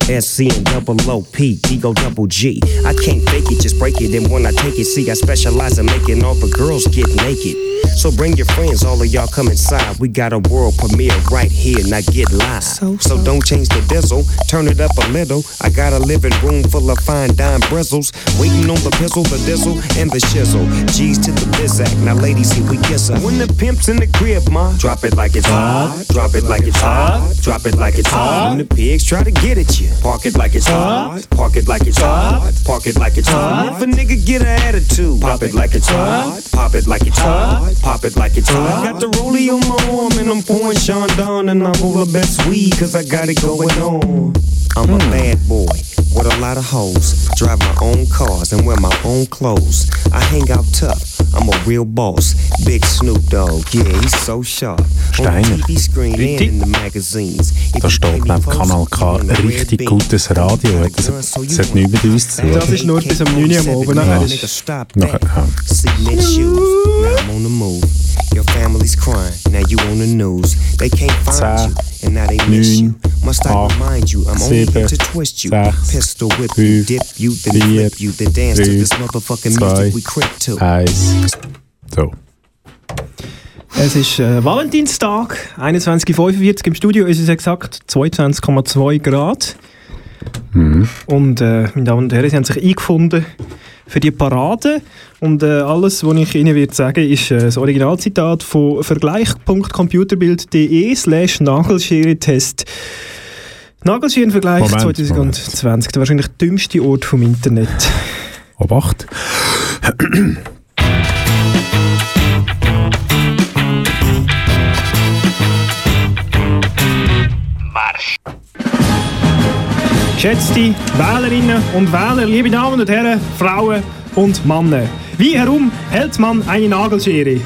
SC and double OP, Ego double G. I can't fake it, just break it. And when I take it, see, I specialize in making all the girls get naked. So bring your friends, all of y'all come inside. We got a world premiere right here, now get live. So, so don't change the diesel, turn it up a little. I got a living room full of fine dime bristles. Waiting on the pistol, the dizzle, and the shizzle. G's to the bizac, now ladies, here we kiss her. When the pimp's in the crib, ma, drop it like it's hot. Drop it like it's hot. Drop it like it's hot. When the pigs try to get at you, park it like it's hot. Park it like it's hot. Park it like it's hot. If a nigga get an attitude, pop it like it's hot. Pop it like it's hot. Pop it like it's hot. Got the rollie on my arm and I'm pouring Sean Don and I'm all the best weed cause I got it going on. I'm a hmm. bad boy with a lot of hoes. Drive my own cars and wear my own clothes. I hang out tough. I'm a real boss. Big Snoop Dogg, yeah, he's so sharp. On the Steiner. TV screen and Richtig. in the magazines. Da steht neben Kanal K richtig gutes Radio. Das, das hat nichts mit uns zu tun. Das ist nur bis am 9 Uhr am Abend. Nachher ist Nachher, ja. Cement shoes. Now I'm on the move. Your family's crying. Now you on the news. They can't find you. And now they miss you. Must I remind you? I'm only here to twist you. Pistol whip you, dip you, then flip you, then dance to this motherfucking music we crip to. Eins. So. Es ist äh, Valentinstag, 21.45 Uhr. Im Studio ist es exakt 22,2 Grad. Mhm. Und äh, meine Damen und Herren, sie haben sich eingefunden für die Parade. Und äh, alles, was ich Ihnen wird sagen, ist äh, das Originalzitat von vergleich.computerbild.de slash Nagelschere-Test. Nagelscherenvergleich Moment, 2020, der wahrscheinlich dümmste Ort vom Internet. Obacht. Geschätzte Wählerinnen und Wähler, liebe Damen und Herren, Frauen und Männer. Wie herum hält man eine Nagelschere?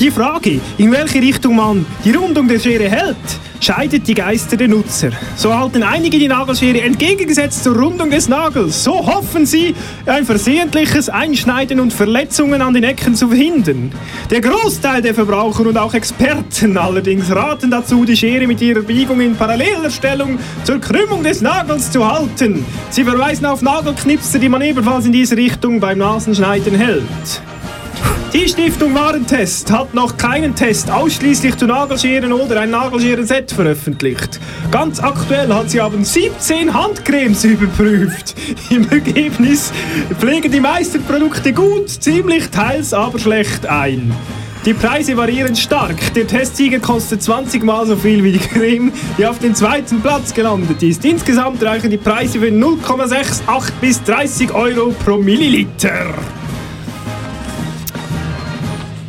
Die Frage, in welche Richtung man die Rundung der Schere hält, scheidet die Geister der Nutzer. So halten einige die Nagelschere entgegengesetzt zur Rundung des Nagels. So hoffen sie, ein versehentliches Einschneiden und Verletzungen an den Ecken zu verhindern. Der Großteil der Verbraucher und auch Experten allerdings raten dazu, die Schere mit ihrer Biegung in paralleler Stellung zur Krümmung des Nagels zu halten. Sie verweisen auf Nagelknipser, die man ebenfalls in diese Richtung beim Nasenschneiden hält. Die Stiftung Warentest hat noch keinen Test ausschließlich zu Nagelscheren oder ein Nagelscheren-Set veröffentlicht. Ganz aktuell hat sie aber 17 Handcremes überprüft. <laughs> Im Ergebnis pflegen die meisten Produkte gut, ziemlich teils aber schlecht ein. Die Preise variieren stark. Der Testsieger kostet 20 Mal so viel wie die Creme, die auf den zweiten Platz gelandet ist. Insgesamt reichen die Preise für 0,68 bis 30 Euro pro Milliliter.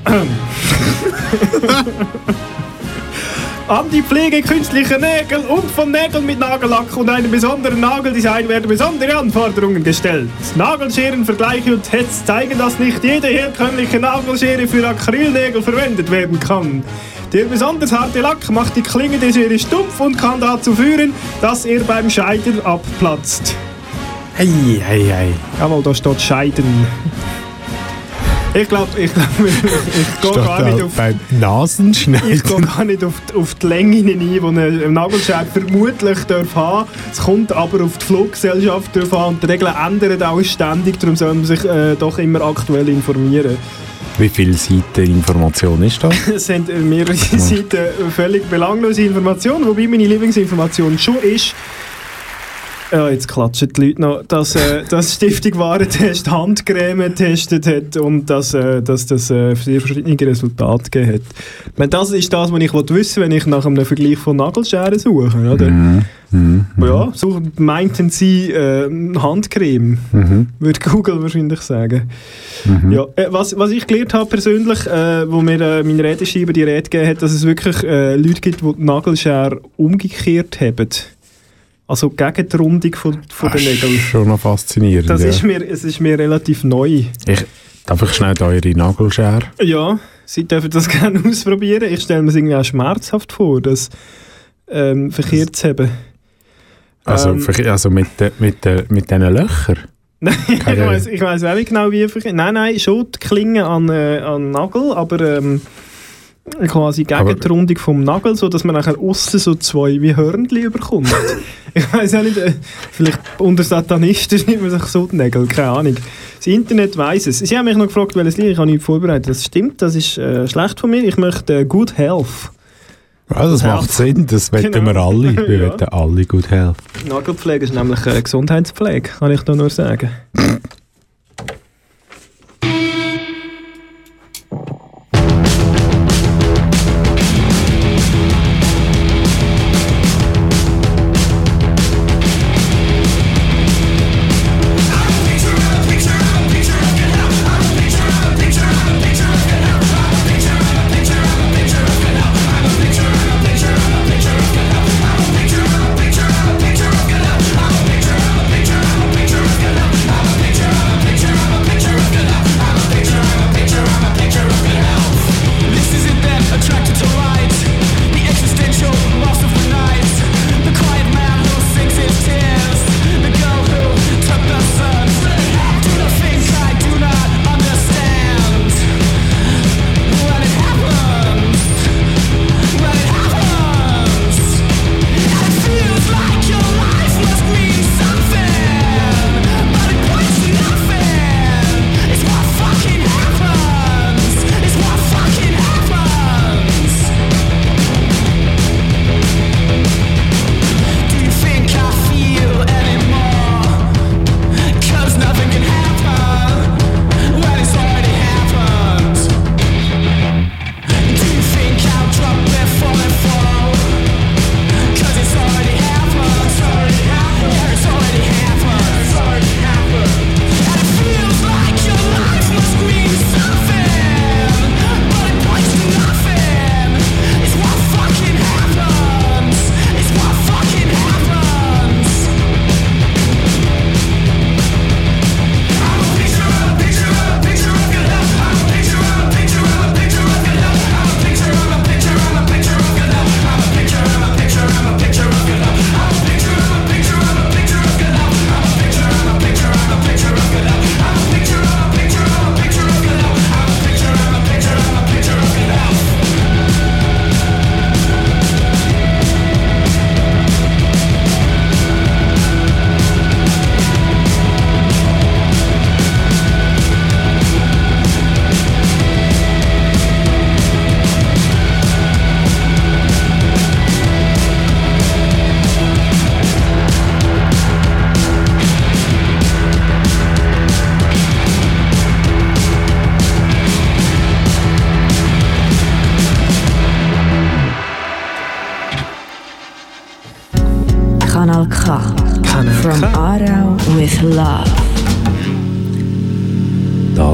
<coughs> An die Pflege künstlicher Nägel und von Nägeln mit Nagellack und einem besonderen Nageldesign werden besondere Anforderungen gestellt. Nagelscherenvergleiche und Tests zeigen, dass nicht jede herkömmliche Nagelschere für Acrylnägel verwendet werden kann. Der besonders harte Lack macht die Klinge der Schere stumpf und kann dazu führen, dass er beim Scheiden abplatzt. Hei, hei, hei. Jawohl, da steht Scheiden. Ich glaube, ich, glaub, ich, <laughs> gehe gar nicht auf... Nasenschneiden. Ich gehe gar nicht auf die, auf die Länge hinein, die ein Nagelschere vermutlich darf haben Es kommt aber auf die Fluggesellschaft drauf an und die Regeln ändern auch ständig, darum soll man sich äh, doch immer aktuell informieren. Wie viele Seiten Information ist da? <laughs> Es sind mehrere Seiten völlig belanglose Informationen, wobei meine Lieblingsinformation schon ist, ja, jetzt klatschen die Leute noch, dass, äh, dass Stiftung Warentest Handcreme getestet hat und dass, äh, dass das äh, sehr verschiedene Resultate gegeben hat. Ich meine, das ist das, was ich wissen will, wenn ich nach einem Vergleich von Nagelscheren suche, oder? Mhm. Mhm. Ja, so meinten sie äh, Handcreme, Mhm. würde Google wahrscheinlich sagen. Mhm. Ja, äh, was, was ich gelernt habe persönlich, äh, wo mir äh, mein Redeschreiber die Rede gegeben hat, dass es wirklich äh, Leute gibt, die die Nagelschere umgekehrt haben. Also gegen die Rundung von, von den Das ist Nägeln. schon noch faszinierend. Das ja. ist mir, es ist mir relativ neu. ich, darf ich schnell eure Nagelschere? Ja, Sie dürfen das <laughs> gerne ausprobieren. Ich stelle mir es irgendwie auch schmerzhaft vor, das ähm, verkehrt zu haben. Also, Ähm, also mit, mit, de, mit diesen Löchern? <laughs> Nein, ich weiß ich weiss auch nicht genau, wie verkehrt. Nein, nein, schon die Klinge an, äh, an Nagel, aber ähm, quasi gegen Aber- die Rundung vom Nagel, so dass man nachher aussen so zwei wie Hörnchen überkommt. <laughs> ich weiß auch nicht, äh, vielleicht unter Satanisten nimmt man sich so die Nägel, keine Ahnung. Das Internet weiss es. Sie haben mich noch gefragt, welches Lied ich habe nicht vorbereitet. Das stimmt, das ist äh, schlecht von mir. Ich möchte äh, Good Health. Ja, das macht Sinn, das <laughs> Genau. wir alle. Wir <laughs> Ja. wetten alle gut helfen. Nagelpflege ist nämlich äh, Gesundheitspflege, kann ich da nur sagen.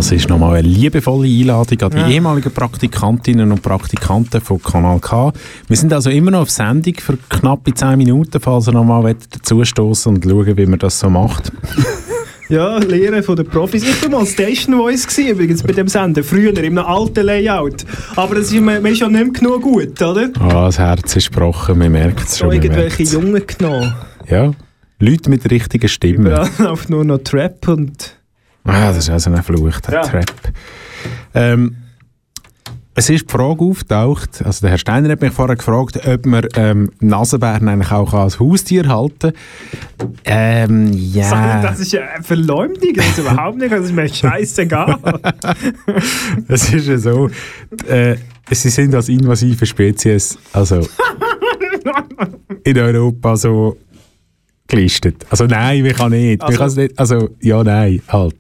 Das ist nochmal eine liebevolle Einladung an die Ja. ehemaligen Praktikantinnen und Praktikanten von Kanal K. Wir sind also immer noch auf Sendung für knappe 10 Minuten, falls ihr nochmal dazustoßen und schauen, wie man das so macht. <laughs> Ja, Lehre von den Profis. Ich war mal Station Voice gewesen, übrigens bei dem Sender, früher, einem alten Layout. Aber das ist, man, ist ja nicht mehr genug gut, oder? Ah, das Herz ist gebrochen, man merkt es schon. irgendwelche merkt's. Jungen genommen. Ja, Leute mit richtigen Stimmen. Überall läuft <laughs> nur noch Trap und... Ah, das ist also ein Fluch, der Ja. Trap. Ähm, es ist die Frage aufgetaucht, also der Herr Steiner hat mich vorher gefragt, ob man ähm, Nasenbären eigentlich auch als Haustier halten kann. Ähm, ja. Sag, Das ist ja eine Verleumdung, das ist überhaupt nicht, das ist mir scheißegal. <laughs> Es ist ja so, äh, sie sind als invasive Spezies, also <laughs> in Europa so gelistet. Also nein, wir kann nicht. Also- wir kann's nicht. Also ja, nein, halt.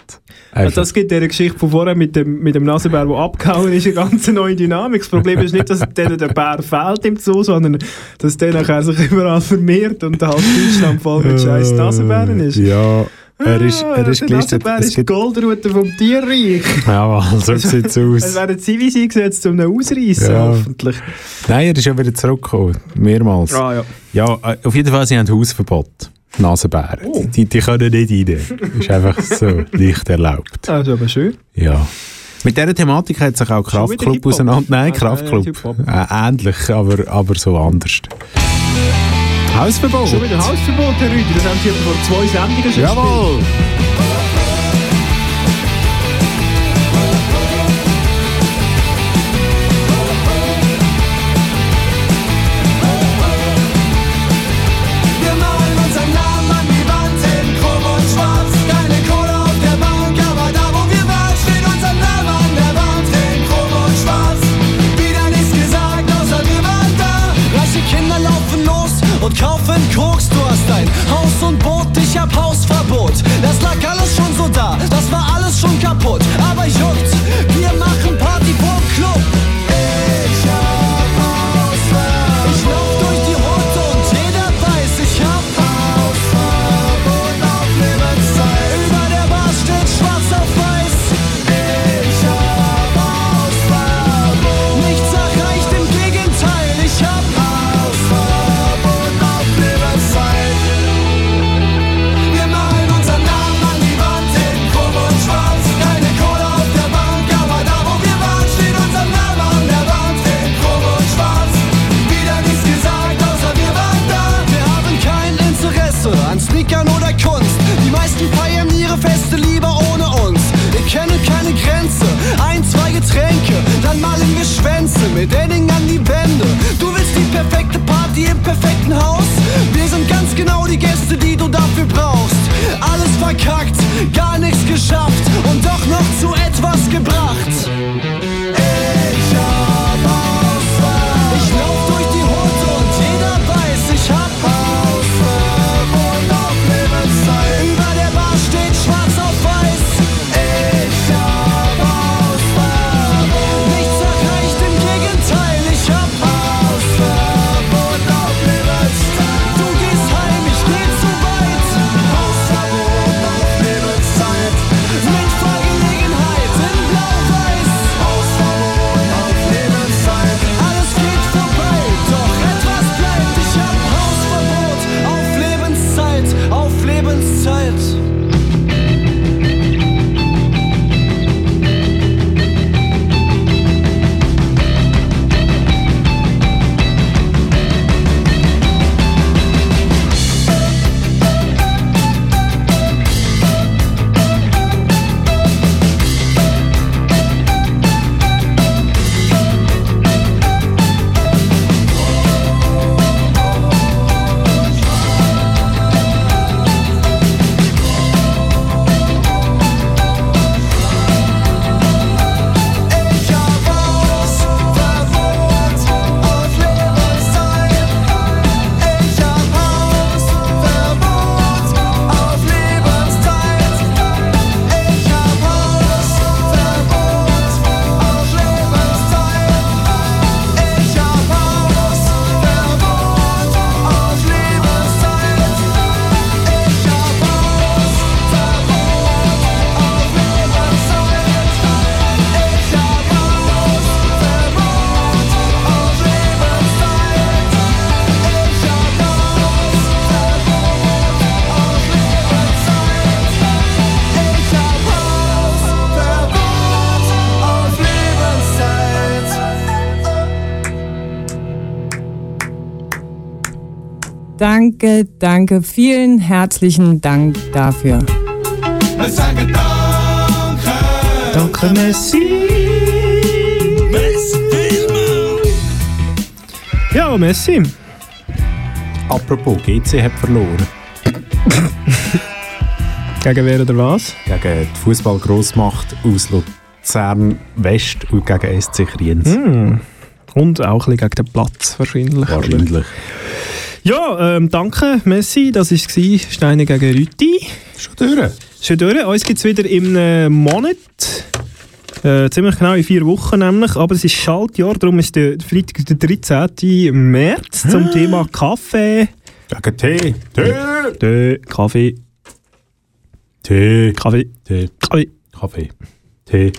Also das gibt der Geschichte von vorher mit dem, mit dem Nasenbär, der abgehauen ist, eine ganz neue Dynamik. Das Problem ist nicht, dass <laughs> denen der Bär fehlt im Zoo, sondern dass der nachher sich überall vermehrt und halt Deutschland voll mit scheiß Nasenbären ist. Äh, Ja, er ist, Ah, er ist der gelistet. Nasenbär Es ist gibt, Goldrute vom Tierreich. <laughs> ja, so sieht es Es aus. werden Zivis eingesetzt, um ihn ausreißen, Ja. hoffentlich. Nein, er ist ja wieder zurückgekommen. Mehrmals. Ah, ja. Ja, äh, auf jeden Fall, sie haben Hausverbot. Nasenbären. Oh. Die, die können nicht rein. ist einfach so <laughs> nicht erlaubt. Also aber schön. Ja. Mit dieser Thematik hat sich auch Kraftclub auseinander... Nein, Ah, Kraftclub. Äh, ähnlich, aber, aber so anders. Hausverbot. Schon wieder Hausverbot, Herr Rüdi. Das haben Sie vor zwei Sendungen schon Jawohl. Wir Danke, danke, vielen herzlichen Dank dafür. Wir sagen Danke. Danke, Messi. Messi, Ja, Messi. Apropos, GC hat verloren. <laughs> Gegen wer oder was? Gegen die Fußball-Grossmacht aus Luzern West und gegen SC Kriens. Hm. Und auch ein bisschen gegen den Platz wahrscheinlich. Wahrscheinlich. Ja, ähm, danke, Messi. Das war Steine gegen Rüti. Schon durch. Schon durch. Uns gibt es wieder im Monat. Äh, ziemlich genau in vier Wochen nämlich. Aber es ist Schaltjahr, darum ist der Freitag der 13. März zum Thema Kaffee. Gegen Tee. Tee. Tee. Kaffee. Tee. Kaffee. Tee. Kaffee. Kaffee. Tee.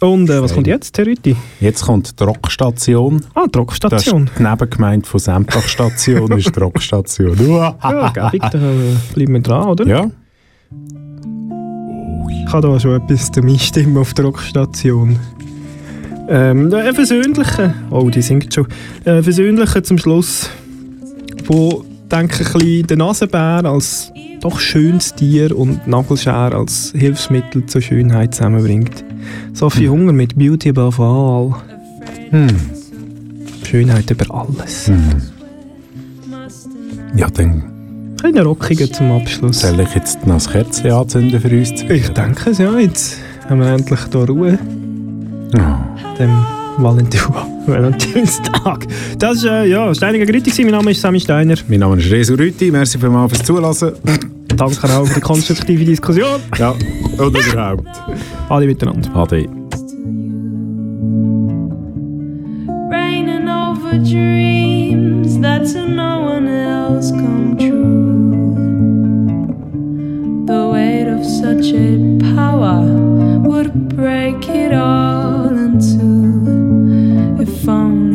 Und äh, was kommt jetzt, Herr Rüti? Jetzt kommt die Rockstation. Ah, die Rockstation. Das ist die Nebengemeinde von Sempach-Station, ist die Rockstation. <laughs> Ja, gäbig, da äh, bleiben wir dran, oder? Ja. Ich habe da schon etwas zum Einstimmen auf der Rockstation. Ähm, ein versöhnlicher, oh, die singt schon, ein versöhnlicher zum Schluss, wo, denke ich, ein bisschen den Nasenbär als doch schönes Tier und Nagelschere als Hilfsmittel zur Schönheit zusammenbringt. Sophie Hunger mit Beauty above all. Hm. Schönheit über alles. Hm. Ja, dann Ein rockiger zum Abschluss. soll ich jetzt noch ein Kerzchen anzünden für uns. Ich denke es ja, jetzt haben wir endlich hier Ruhe. Ja. Dem <laughs> Valentinstag. Das ist äh, ja, Steiniger Grütti. Mein Name ist Sammy Steiner. Mein Name ist Resu Rütti. Merci vielmals fürs Zulassen. Danke auch für die konstruktive Diskussion. Ja, und überhaupt. Alle miteinander. Ade. Raining over dreams that to no one else come true. The weight of such a power would break it all in two. 放